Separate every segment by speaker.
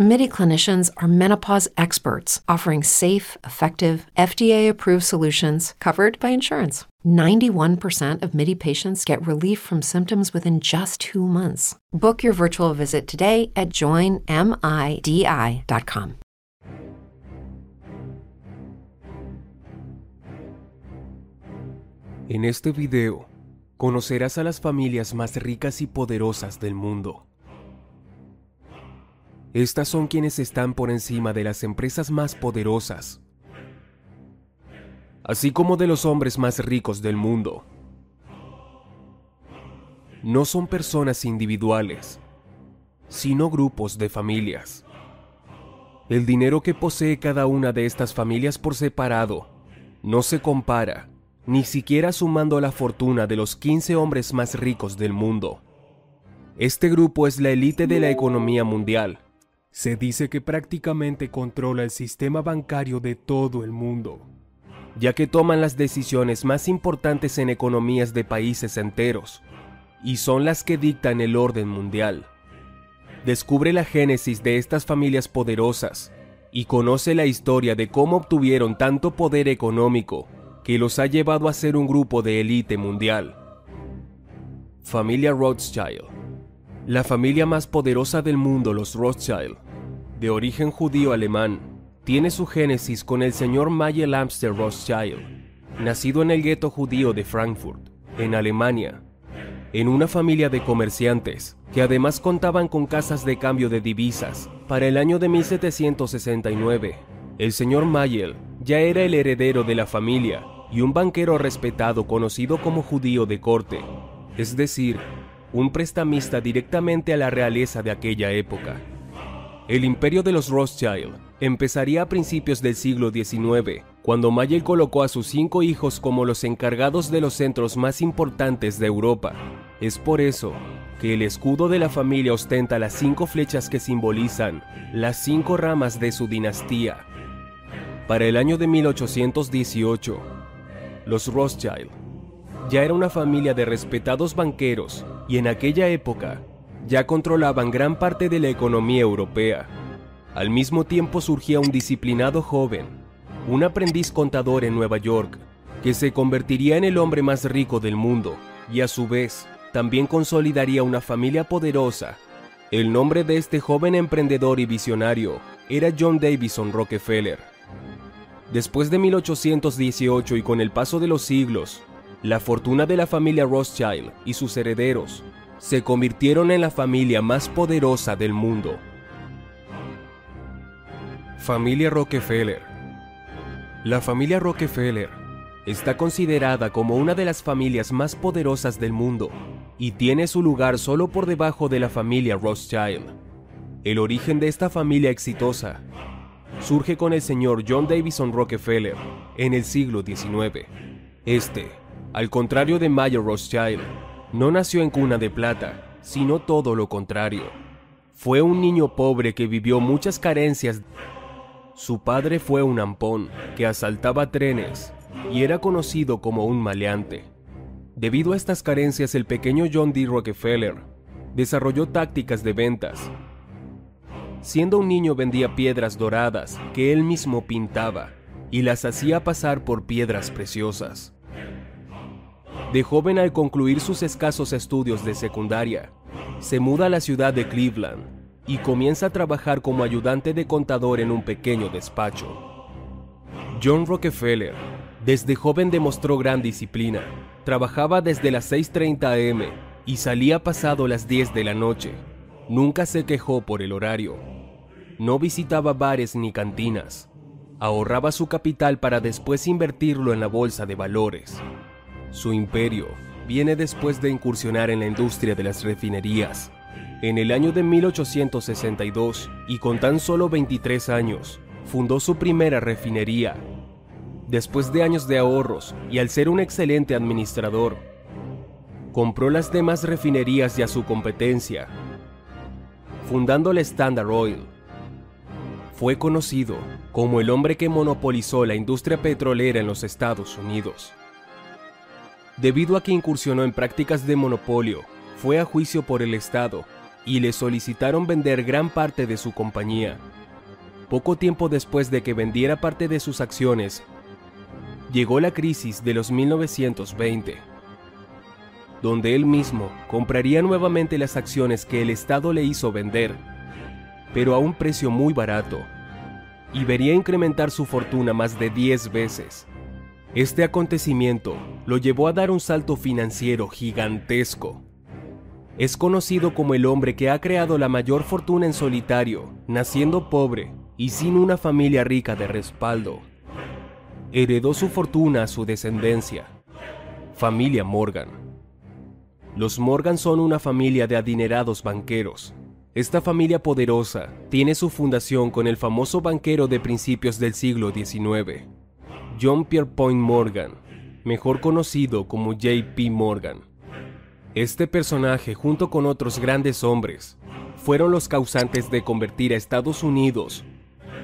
Speaker 1: MIDI clinicians are menopause experts offering safe, effective, FDA approved solutions covered by insurance. 91% of MIDI patients get relief from symptoms within just two months. Book your virtual visit today at joinmidi.com.
Speaker 2: En este video, conocerás a las familias más ricas y poderosas del mundo. Estas son quienes están por encima de las empresas más poderosas, así como de los hombres más ricos del mundo. No son personas individuales, sino grupos de familias. El dinero que posee cada una de estas familias por separado no se compara ni siquiera sumando la fortuna de los 15 hombres más ricos del mundo. Este grupo es la élite de la economía mundial. Se dice que prácticamente controla el sistema bancario de todo el mundo, ya que toman las decisiones más importantes en economías de países enteros, y son las que dictan el orden mundial. Descubre la génesis de estas familias poderosas y conoce la historia de cómo obtuvieron tanto poder económico que los ha llevado a ser un grupo de élite mundial. Familia Rothschild. La familia más poderosa del mundo, los Rothschild, de origen judío alemán, tiene su génesis con el señor Mayer Lamster Rothschild, nacido en el gueto judío de Frankfurt, en Alemania, en una familia de comerciantes que además contaban con casas de cambio de divisas. Para el año de 1769, el señor Mayer ya era el heredero de la familia y un banquero respetado conocido como judío de corte, es decir, un prestamista directamente a la realeza de aquella época. El imperio de los Rothschild empezaría a principios del siglo XIX, cuando Mayer colocó a sus cinco hijos como los encargados de los centros más importantes de Europa. Es por eso que el escudo de la familia ostenta las cinco flechas que simbolizan las cinco ramas de su dinastía. Para el año de 1818, los Rothschild. Ya era una familia de respetados banqueros y en aquella época ya controlaban gran parte de la economía europea. Al mismo tiempo surgía un disciplinado joven, un aprendiz contador en Nueva York, que se convertiría en el hombre más rico del mundo y a su vez también consolidaría una familia poderosa. El nombre de este joven emprendedor y visionario era John Davison Rockefeller. Después de 1818 y con el paso de los siglos, la fortuna de la familia Rothschild y sus herederos se convirtieron en la familia más poderosa del mundo. Familia Rockefeller La familia Rockefeller está considerada como una de las familias más poderosas del mundo y tiene su lugar solo por debajo de la familia Rothschild. El origen de esta familia exitosa surge con el señor John Davison Rockefeller en el siglo XIX. Este, al contrario de Mayer Rothschild, no nació en cuna de plata, sino todo lo contrario. Fue un niño pobre que vivió muchas carencias. Su padre fue un ampón que asaltaba trenes y era conocido como un maleante. Debido a estas carencias, el pequeño John D. Rockefeller desarrolló tácticas de ventas Siendo un niño vendía piedras doradas que él mismo pintaba y las hacía pasar por piedras preciosas. De joven al concluir sus escasos estudios de secundaria, se muda a la ciudad de Cleveland y comienza a trabajar como ayudante de contador en un pequeño despacho. John Rockefeller, desde joven demostró gran disciplina. Trabajaba desde las 6.30 am y salía pasado las 10 de la noche Nunca se quejó por el horario. No visitaba bares ni cantinas. Ahorraba su capital para después invertirlo en la bolsa de valores. Su imperio viene después de incursionar en la industria de las refinerías. En el año de 1862, y con tan solo 23 años, fundó su primera refinería. Después de años de ahorros y al ser un excelente administrador, compró las demás refinerías y a su competencia fundando la Standard Oil. fue conocido como el hombre que monopolizó la industria petrolera en los Estados Unidos. Debido a que incursionó en prácticas de monopolio, fue a juicio por el Estado y le solicitaron vender gran parte de su compañía. Poco tiempo después de que vendiera parte de sus acciones, llegó la crisis de los 1920, donde él mismo compraría nuevamente las acciones que el Estado le hizo vender, pero a un precio muy barato, y vería incrementar su fortuna más de 10 veces. Este acontecimiento lo llevó a dar un salto financiero gigantesco. Es conocido como el hombre que ha creado la mayor fortuna en solitario, naciendo pobre y sin una familia rica de respaldo. Heredó su fortuna a su descendencia, familia Morgan. Los Morgan son una familia de adinerados banqueros. Esta familia poderosa tiene su fundación con el famoso banquero de principios del siglo XIX, John Pierpont Morgan, mejor conocido como J.P. Morgan. Este personaje, junto con otros grandes hombres, fueron los causantes de convertir a Estados Unidos,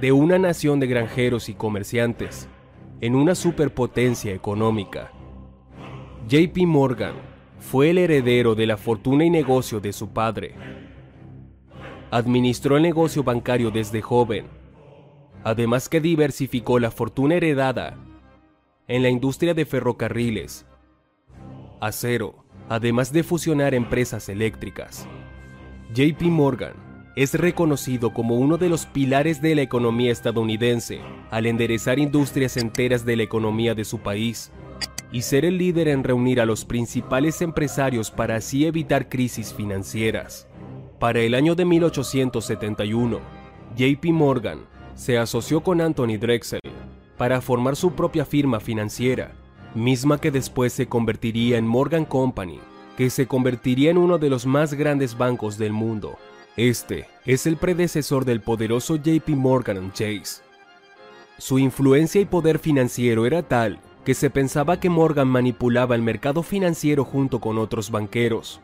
Speaker 2: de una nación de granjeros y comerciantes, en una superpotencia económica. JP Morgan fue el heredero de la fortuna y negocio de su padre. Administró el negocio bancario desde joven, además que diversificó la fortuna heredada en la industria de ferrocarriles, acero, además de fusionar empresas eléctricas. JP Morgan es reconocido como uno de los pilares de la economía estadounidense al enderezar industrias enteras de la economía de su país y ser el líder en reunir a los principales empresarios para así evitar crisis financieras. Para el año de 1871, JP Morgan se asoció con Anthony Drexel para formar su propia firma financiera misma que después se convertiría en Morgan Company, que se convertiría en uno de los más grandes bancos del mundo. Este es el predecesor del poderoso JP Morgan Chase. Su influencia y poder financiero era tal que se pensaba que Morgan manipulaba el mercado financiero junto con otros banqueros.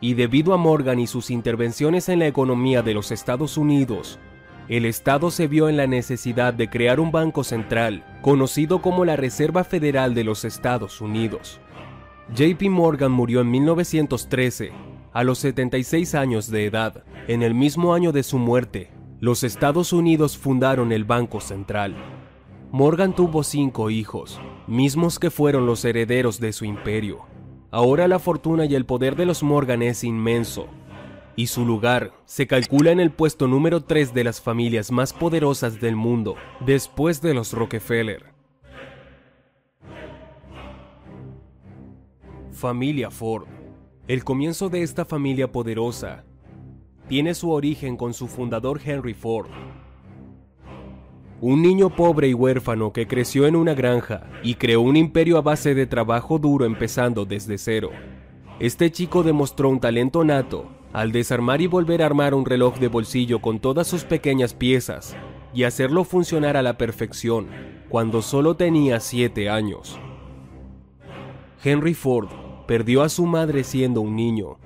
Speaker 2: Y debido a Morgan y sus intervenciones en la economía de los Estados Unidos, el Estado se vio en la necesidad de crear un banco central, conocido como la Reserva Federal de los Estados Unidos. JP Morgan murió en 1913, a los 76 años de edad. En el mismo año de su muerte, los Estados Unidos fundaron el Banco Central. Morgan tuvo cinco hijos, mismos que fueron los herederos de su imperio. Ahora la fortuna y el poder de los Morgan es inmenso, y su lugar se calcula en el puesto número 3 de las familias más poderosas del mundo, después de los Rockefeller. Familia Ford. El comienzo de esta familia poderosa tiene su origen con su fundador Henry Ford, un niño pobre y huérfano que creció en una granja y creó un imperio a base de trabajo duro empezando desde cero. Este chico demostró un talento nato al desarmar y volver a armar un reloj de bolsillo con todas sus pequeñas piezas y hacerlo funcionar a la perfección cuando solo tenía 7 años. Henry Ford perdió a su madre siendo un niño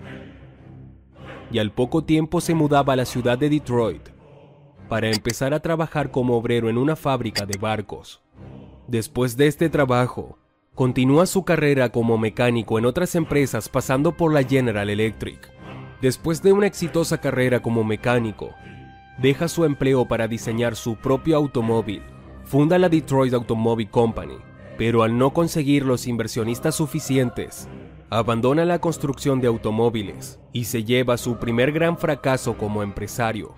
Speaker 2: y al poco tiempo se mudaba a la ciudad de Detroit para empezar a trabajar como obrero en una fábrica de barcos. Después de este trabajo, continúa su carrera como mecánico en otras empresas pasando por la General Electric Después de una exitosa carrera como mecánico, deja su empleo para diseñar su propio automóvil. Funda la Detroit Automobile Company, pero al no conseguir los inversionistas suficientes, abandona la construcción de automóviles y se lleva su primer gran fracaso como empresario.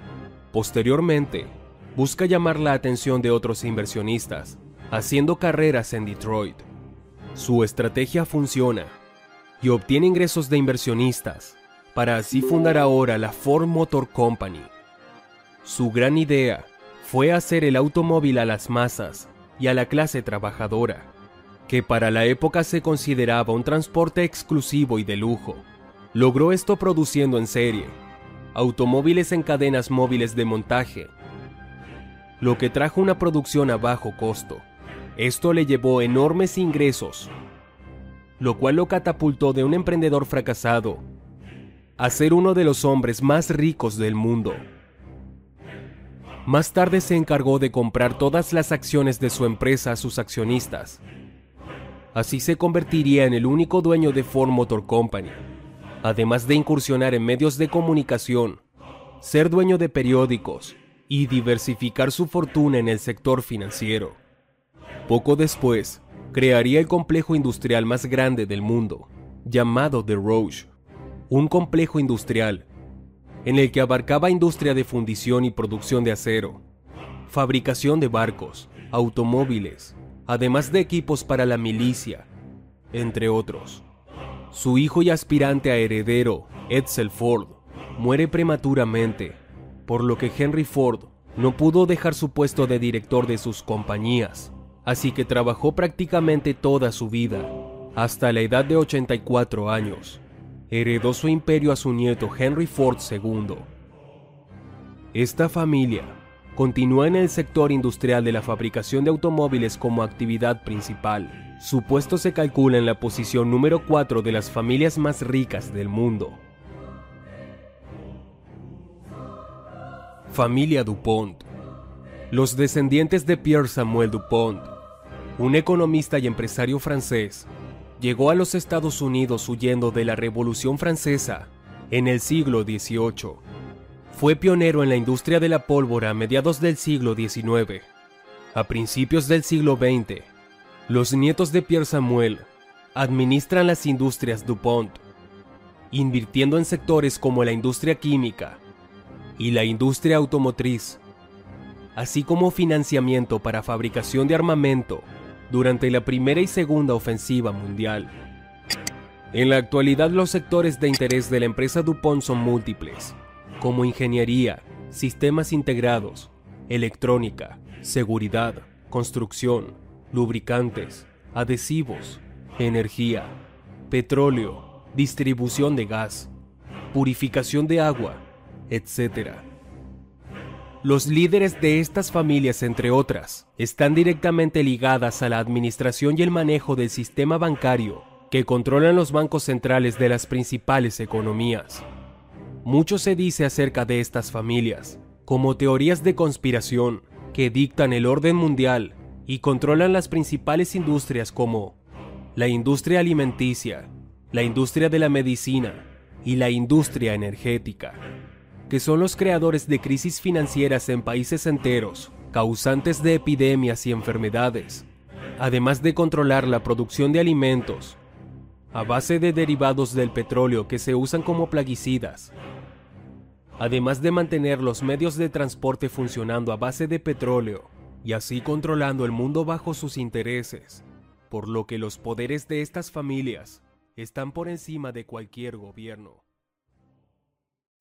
Speaker 2: Posteriormente, busca llamar la atención de otros inversionistas, haciendo carreras en Detroit. Su estrategia funciona y obtiene ingresos de inversionistas para así fundar ahora la Ford Motor Company. Su gran idea fue hacer el automóvil a las masas y a la clase trabajadora, que para la época se consideraba un transporte exclusivo y de lujo. Logró esto produciendo en serie automóviles en cadenas móviles de montaje, lo que trajo una producción a bajo costo. Esto le llevó enormes ingresos, lo cual lo catapultó de un emprendedor fracasado a ser uno de los hombres más ricos del mundo. Más tarde se encargó de comprar todas las acciones de su empresa a sus accionistas. Así se convertiría en el único dueño de Ford Motor Company, además de incursionar en medios de comunicación, ser dueño de periódicos y diversificar su fortuna en el sector financiero. Poco después, crearía el complejo industrial más grande del mundo, llamado The Roche, un complejo industrial en el que abarcaba industria de fundición y producción de acero, fabricación de barcos, automóviles, además de equipos para la milicia, entre otros. Su hijo y aspirante a heredero, Edsel Ford, muere prematuramente, por lo que Henry Ford no pudo dejar su puesto de director de sus compañías, así que trabajó prácticamente toda su vida, hasta la edad de 84 años. Heredó su imperio a su nieto Henry Ford II. Esta familia continúa en el sector industrial de la fabricación de automóviles como actividad principal. Su puesto se calcula en la posición número 4 de las familias más ricas del mundo. Familia DuPont. Los descendientes de Pierre Samuel DuPont, un economista y empresario francés, llegó a los Estados Unidos huyendo de la Revolución Francesa en el siglo XVIII. Fue pionero en la industria de la pólvora a mediados del siglo XIX. A principios del siglo XX, los nietos de Pierre Samuel administran las industrias DuPont, invirtiendo en sectores como la industria química y la industria automotriz, así como financiamiento para fabricación de armamento durante la primera y segunda ofensiva mundial. En la actualidad los sectores de interés de la empresa DuPont son múltiples, como ingeniería, sistemas integrados, electrónica, seguridad, construcción, lubricantes, adhesivos, energía, petróleo, distribución de gas, purificación de agua, etc. Los líderes de estas familias, entre otras, están directamente ligadas a la administración y el manejo del sistema bancario que controlan los bancos centrales de las principales economías. Mucho se dice acerca de estas familias, como teorías de conspiración que dictan el orden mundial y controlan las principales industrias como la industria alimenticia, la industria de la medicina y la industria energética que son los creadores de crisis financieras en países enteros, causantes de epidemias y enfermedades, además de controlar la producción de alimentos a base de derivados del petróleo que se usan como plaguicidas, además de mantener los medios de transporte funcionando a base de petróleo y así controlando el mundo bajo sus intereses, por lo que los poderes de estas familias están por encima de cualquier gobierno.